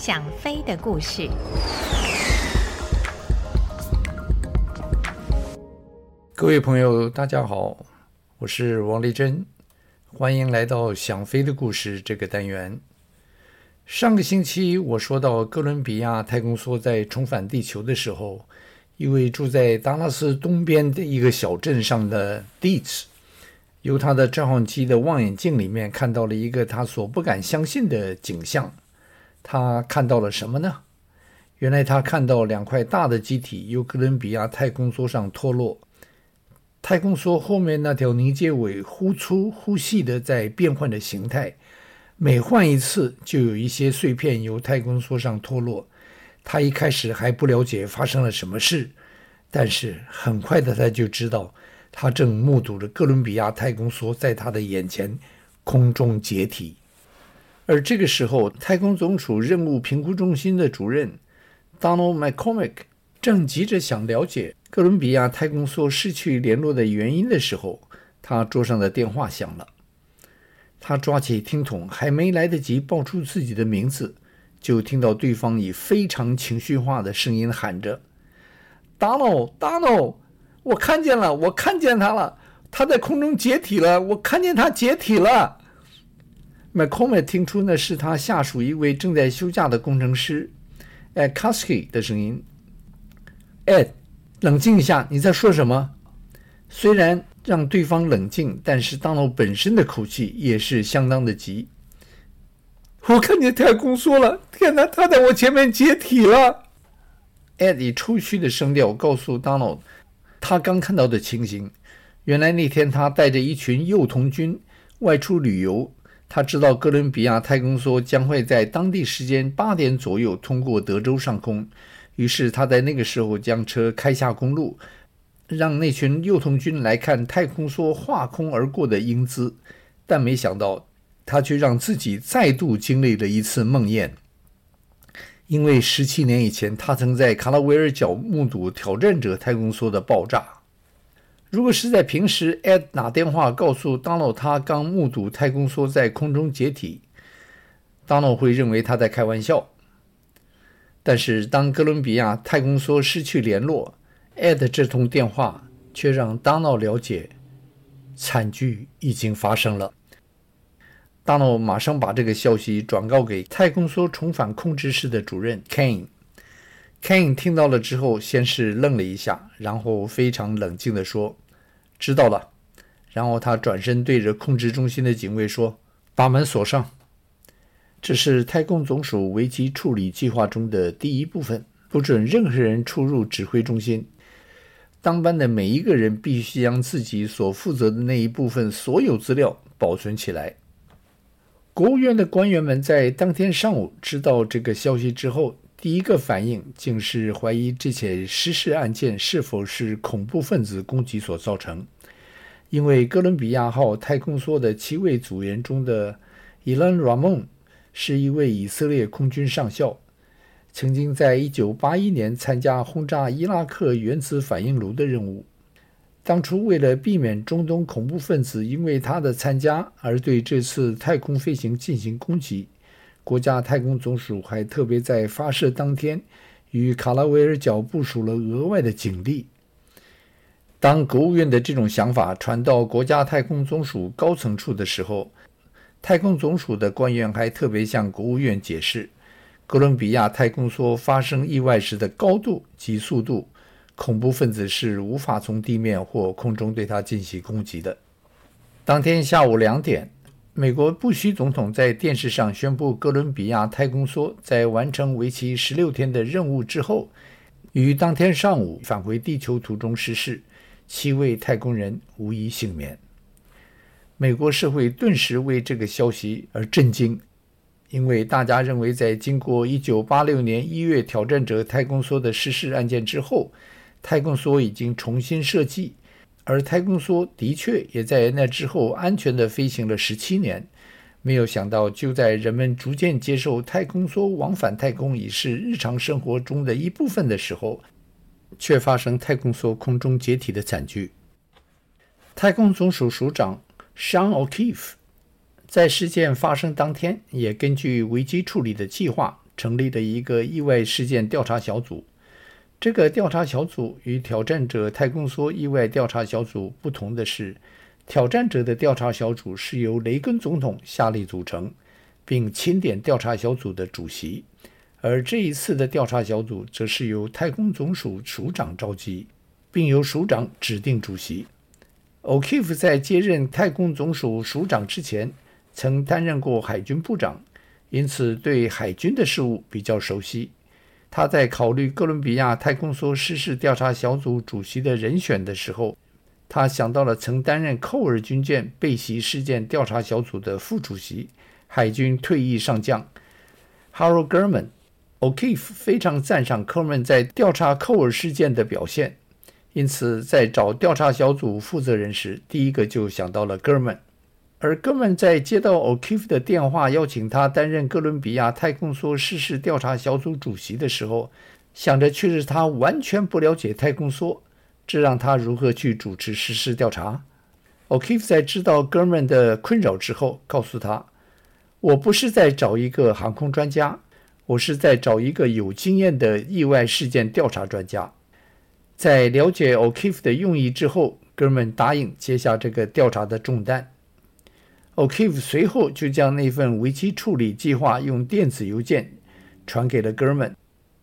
想飞的故事。各位朋友，大家好，我是王丽珍，欢迎来到《想飞的故事》这个单元。上个星期我说到，哥伦比亚太空梭在重返地球的时候，一位住在达拉斯东边的一个小镇上的 Dietz，由他的照相机的望远镜里面看到了一个他所不敢相信的景象。他看到了什么呢？原来他看到两块大的机体由哥伦比亚太空梭上脱落。太空梭后面那条凝结尾忽粗忽细的在变换着形态，每换一次就有一些碎片由太空梭上脱落。他一开始还不了解发生了什么事，但是很快的他就知道，他正目睹着哥伦比亚太空梭在他的眼前空中解体。而这个时候，太空总署任务评估中心的主任 Donald McCormick 正急着想了解。哥伦比亚太空梭失去联络的原因的时候，他桌上的电话响了。他抓起听筒，还没来得及报出自己的名字，就听到对方以非常情绪化的声音喊着：“Donald，Donald，我看见了，我看见他了，他在空中解体了，我看见他解体了。” McCormick 听出那是他下属一位正在休假的工程师 Ed Koskey 的声音：“Ed。”冷静一下，你在说什么？虽然让对方冷静，但是 Donald 本身的口气也是相当的急。我看见太空梭了，天哪，他在我前面解体了。！Ed 以抽泣的声调告诉 Donald，，他刚看到的情形。原来那天他带着一群幼童军外出旅游，他知道哥伦比亚太空梭将会在当地时间八点左右通过德州上空。于是他在那个时候将车开下公路，让那群幼童军来看太空梭划空而过的英姿。但没想到，他却让自己再度经历了一次梦魇。因为十七年以前，他曾在卡拉维尔角目睹挑战者太空梭的爆炸。如果是在平时，Ed 打电话告诉 Dono 他刚目睹太空梭在空中解体，Dono 会认为他在开玩笑。但是，当哥伦比亚太空梭失去联络，Ed 这通电话却让 Dono 了解惨剧已经发生了。Dono 马上把这个消息转告给太空梭重返控制室的主任 Kane。Kane 听到了之后，先是愣了一下，然后非常冷静地说：“知道了。”然后他转身对着控制中心的警卫说：“把门锁上。”这是太空总署危机处理计划中的第一部分，不准任何人出入指挥中心。当班的每一个人必须将自己所负责的那一部分所有资料保存起来。国务院的官员们在当天上午知道这个消息之后，第一个反应竟是怀疑这起失事案件是否是恐怖分子攻击所造成，因为哥伦比亚号太空梭的七位组员中的伊兰·拉蒙。是一位以色列空军上校，曾经在1981年参加轰炸伊拉克原子反应炉的任务。当初为了避免中东恐怖分子因为他的参加而对这次太空飞行进行攻击，国家太空总署还特别在发射当天与卡拉维尔角部署了额外的警力。当国务院的这种想法传到国家太空总署高层处的时候，太空总署的官员还特别向国务院解释，哥伦比亚太空梭发生意外时的高度及速度，恐怖分子是无法从地面或空中对它进行攻击的。当天下午两点，美国布希总统在电视上宣布，哥伦比亚太空梭在完成为期十六天的任务之后，于当天上午返回地球途中失事，七位太空人无一幸免。美国社会顿时为这个消息而震惊，因为大家认为，在经过1986年1月挑战者太空梭的失事案件之后，太空梭已经重新设计，而太空梭的确也在那之后安全地飞行了17年。没有想到，就在人们逐渐接受太空梭往返太空已是日常生活中的一部分的时候，却发生太空梭空中解体的惨剧。太空总署署长。Sean O'Keefe 在事件发生当天，也根据危机处理的计划，成立了一个意外事件调查小组。这个调查小组与挑战者太空梭意外调查小组不同的是，挑战者的调查小组是由雷根总统下令组成，并钦点调查小组的主席；而这一次的调查小组则是由太空总署署长召集，并由署长指定主席。O'Keefe 在接任太空总署署长之前，曾担任过海军部长，因此对海军的事务比较熟悉。他在考虑哥伦比亚太空梭失事调查小组主席的人选的时候，他想到了曾担任寇尔军舰被袭事件调查小组的副主席、海军退役上将 Harold Gurman。O'Keefe 非常赞赏 Gurman 在调查寇尔事件的表现，因此在找调查小组负责人时，第一个就想到了 Gurman。而哥们在接到 O'Keefe 的电话，邀请他担任哥伦比亚太空梭失事调查小组主席的时候，想着却是他完全不了解太空梭，这让他如何去主持失事调查？O'Keefe 在知道哥们的困扰之后，告诉他：“我不是在找一个航空专家，我是在找一个有经验的意外事件调查专家。”在了解 O'Keefe 的用意之后哥们答应接下这个调查的重担。O'Keefe 随后就将那份危机处理计划用电子邮件传给了 Gurman。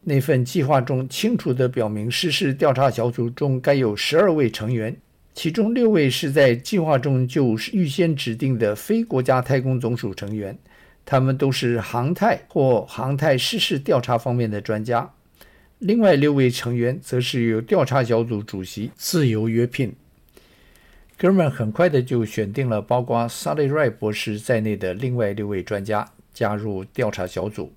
那份计划中清楚地表明，失事调查小组中该有十二位成员，其中六位是在计划中就预先指定的非国家太空总署成员，他们都是航太或航太失事调查方面的专家。另外六位成员则是由调查小组主席自由约聘。哥们很快的就选定了包括 Sally Ride 博士在内的另外六位专家加入调查小组。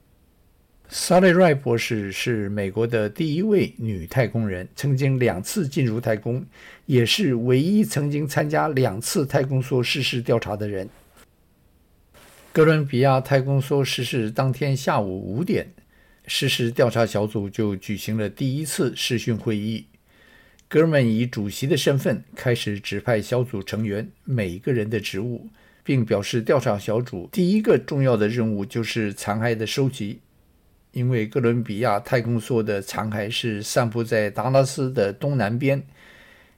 Sally Ride 博士是美国的第一位女太空人，曾经两次进入太空，也是唯一曾经参加两次太空梭失事调查的人。哥伦比亚太空梭失事当天下午五点，失事调查小组就举行了第一次视讯会议。Gurman 以主席的身份开始指派小组成员每一个人的职务，并表示调查小组第一个重要的任务就是残骸的收集，因为哥伦比亚太空梭的残骸是散布在达拉斯的东南边，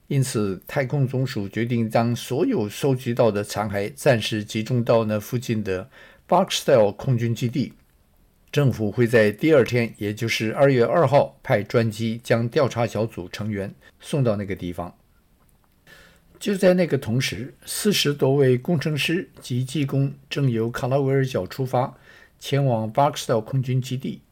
因此太空总署决定将所有收集到的残骸暂时集中到那附近的 Barksdale 空军基地。政府会在第二天，也就是二月二号，派专机将调查小组成员送到那个地方。就在那个同时，四十多位工程师及技工正由卡拉维尔角出发，前往巴克斯岛空军基地。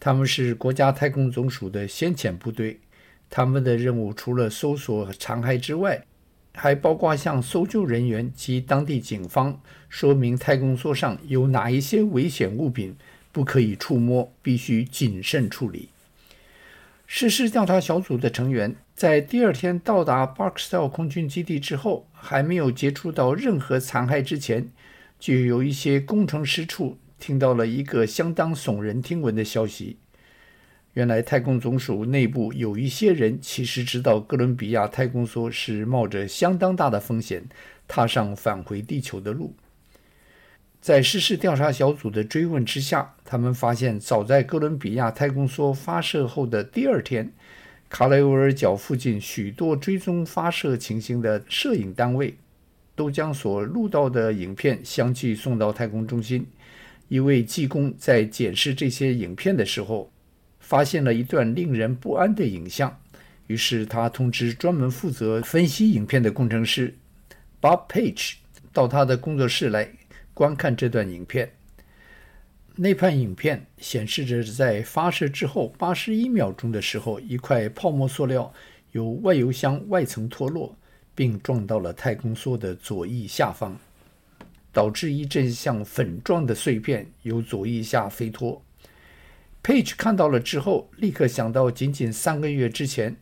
他们是国家太空总署的先遣部队。他们的任务除了搜索残骸之外，还包括向搜救人员及当地警方说明太空梭上有哪一些危险物品。不可以触摸，必须谨慎处理。失事调查小组的成员在第二天到达巴克斯特空军基地之后，还没有接触到任何残骸之前，就有一些工程师处听到了一个相当耸人听闻的消息。原来太空总署内部有一些人其实知道哥伦比亚太空梭是冒着相当大的风险踏上返回地球的路。在失事调查小组的追问之下，他们发现，早在哥伦比亚太空梭发射后的第二天，卡雷维尔角附近许多追踪发射情形的摄影单位，都将所录到的影片相继送到太空中心。一位技工在检视这些影片的时候，发现了一段令人不安的影像，于是他通知专门负责分析影片的工程师 Bob Page 到他的工作室来。观看这段影片，那段影片显示着在发射之后八十一秒钟的时候，一块泡沫塑料由外油箱外层脱落，并撞到了太空梭的左翼下方，导致一阵像粉状的碎片由左翼下飞脱。Page 看到了之后，立刻想到仅仅三个月之前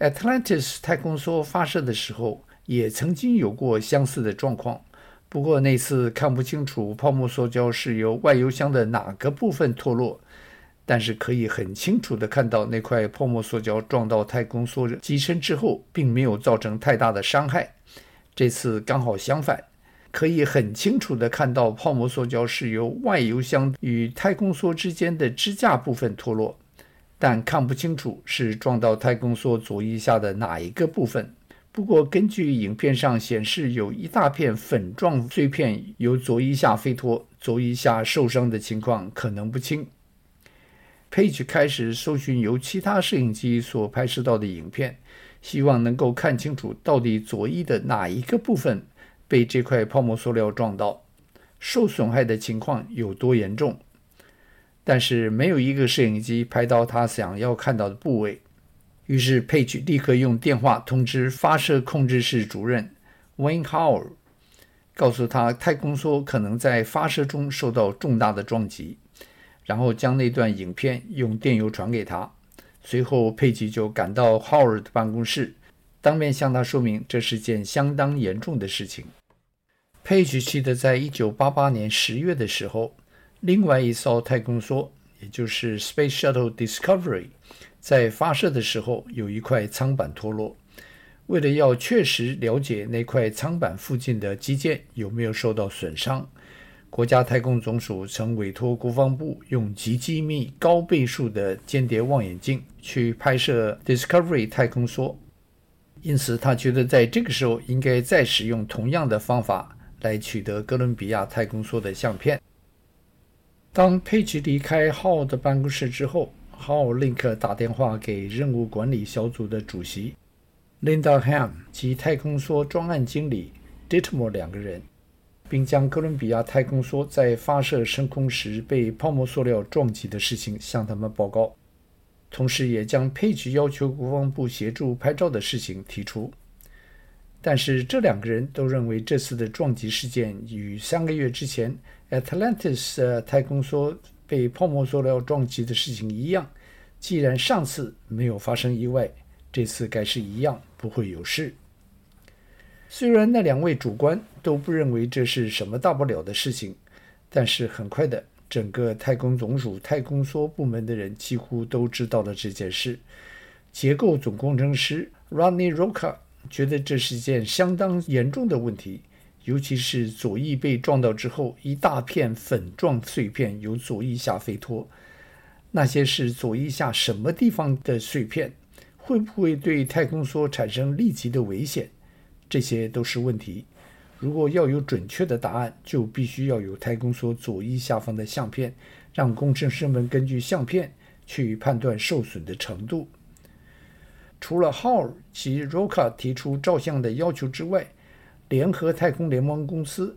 ，Atlantis 太空梭发射的时候，也曾经有过相似的状况。不过那次看不清楚泡沫塑胶是由外油箱的哪个部分脱落，但是可以很清楚地看到那块泡沫塑胶撞到太空梭机身之后，并没有造成太大的伤害。这次刚好相反，可以很清楚地看到泡沫塑胶是由外油箱与太空梭之间的支架部分脱落，但看不清楚是撞到太空梭左翼下的哪一个部分。不过，根据影片上显示，有一大片粉状碎片由左翼下飞脱，左翼下受伤的情况可能不轻。Page 开始搜寻由其他摄影机所拍摄到的影片，希望能够看清楚到底左翼的哪一个部分被这块泡沫塑料撞到，受损害的情况有多严重。但是没有一个摄影机拍到他想要看到的部位。于是，Page 立刻用电话通知发射控制室主任 Wayne Howard，告诉他太空梭可能在发射中受到重大的撞击，然后将那段影片用电邮传给他。随后，Page 就赶到 Howard 的办公室，当面向他说明这是件相当严重的事情。Page 记得在1988年10月的时候，另外一艘太空梭，也就是 Space Shuttle Discovery。在发射的时候，有一块舱板脱落。为了要确实了解那块舱板附近的机件有没有受到损伤，国家太空总署曾委托国防部用极机密、高倍数的间谍望远镜去拍摄 Discovery 太空梭。因此，他觉得在这个时候应该再使用同样的方法来取得哥伦比亚太空梭的相片。当佩奇离开号的办公室之后，号立刻打电话给任务管理小组的主席 Linda Ham 及太空梭专案经理 Ditmore 两个人，并将哥伦比亚太空梭在发射升空时被泡沫塑料撞击的事情向他们报告，同时也将 Page 要求国防部协助拍照的事情提出。但是这两个人都认为这次的撞击事件与三个月之前 Atlantis 太空梭被泡沫塑料撞击的事情一样，既然上次没有发生意外，这次该是一样不会有事。虽然那两位主官都不认为这是什么大不了的事情，但是很快的，整个太空总署太空梭部门的人几乎都知道了这件事。结构总工程师 Rodney Rocca 觉得这是一件相当严重的问题。尤其是左翼被撞到之后，一大片粉状碎片由左翼下飞脱。那些是左翼下什么地方的碎片？会不会对太空梭产生立即的危险？这些都是问题。如果要有准确的答案，就必须要有太空梭左翼下方的相片，让工程师们根据相片去判断受损的程度。除了 Hall 及 Roca 提出照相的要求之外，联合太空联盟公司，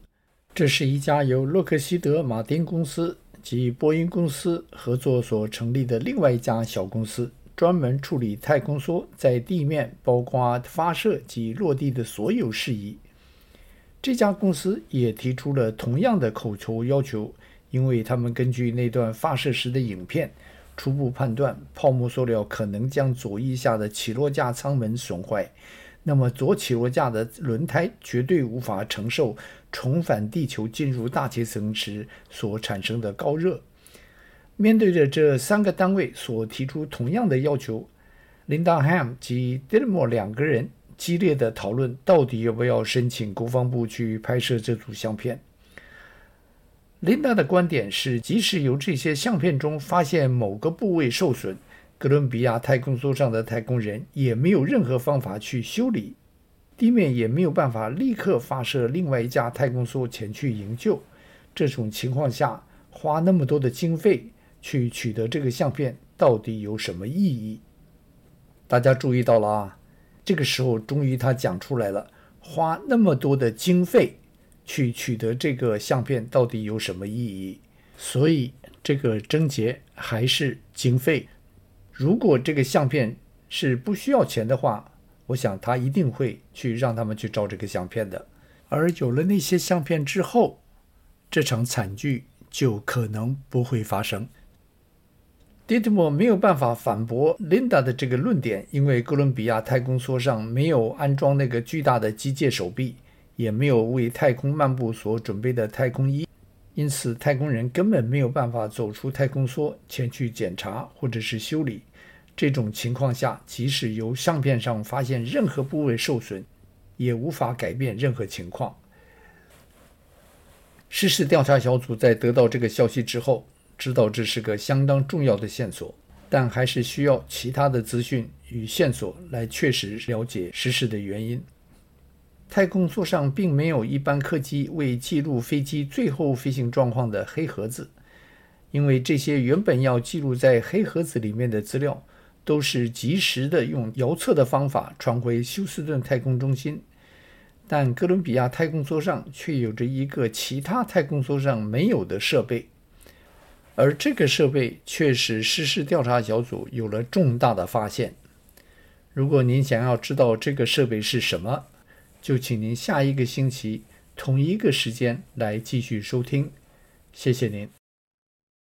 这是一家由洛克希德·马丁公司及波音公司合作所成立的另外一家小公司，专门处理太空梭在地面，包括发射及落地的所有事宜。这家公司也提出了同样的口头要求，因为他们根据那段发射时的影片，初步判断泡沫塑料可能将左翼下的起落架舱门损坏。那么左起落架的轮胎绝对无法承受重返地球进入大气层时所产生的高热。面对着这三个单位所提出同样的要求，Linda Ham 及 d i l m o r e 两个人激烈的讨论到底要不要申请国防部去拍摄这组相片。Linda 的观点是，即使由这些相片中发现某个部位受损，哥伦比亚太空梭上的太空人也没有任何方法去修理，地面也没有办法立刻发射另外一架太空梭前去营救。这种情况下，花那么多的经费去取得这个相片，到底有什么意义？大家注意到了啊，这个时候终于他讲出来了：花那么多的经费去取得这个相片，到底有什么意义？所以这个症结还是经费。如果这个相片是不需要钱的话，我想他一定会去让他们去照这个相片的。而有了那些相片之后，这场惨剧就可能不会发生。Ditmore 没有办法反驳 Linda 的这个论点，因为哥伦比亚太空梭上没有安装那个巨大的机械手臂，也没有为太空漫步所准备的太空衣，因此太空人根本没有办法走出太空梭前去检查或者是修理。这种情况下，即使由相片上发现任何部位受损，也无法改变任何情况。失事调查小组在得到这个消息之后，知道这是个相当重要的线索，但还是需要其他的资讯与线索来确实了解失事的原因。太空梭上并没有一般客机为记录飞机最后飞行状况的黑盒子，因为这些原本要记录在黑盒子里面的资料，都是及时的用遥测的方法传回休斯顿太空中心。但哥伦比亚太空梭上却有着一个其他太空梭上没有的设备，而这个设备却使失事调查小组有了重大的发现。如果您想要知道这个设备是什么，就请您下一个星期同一个时间来继续收听，谢谢您。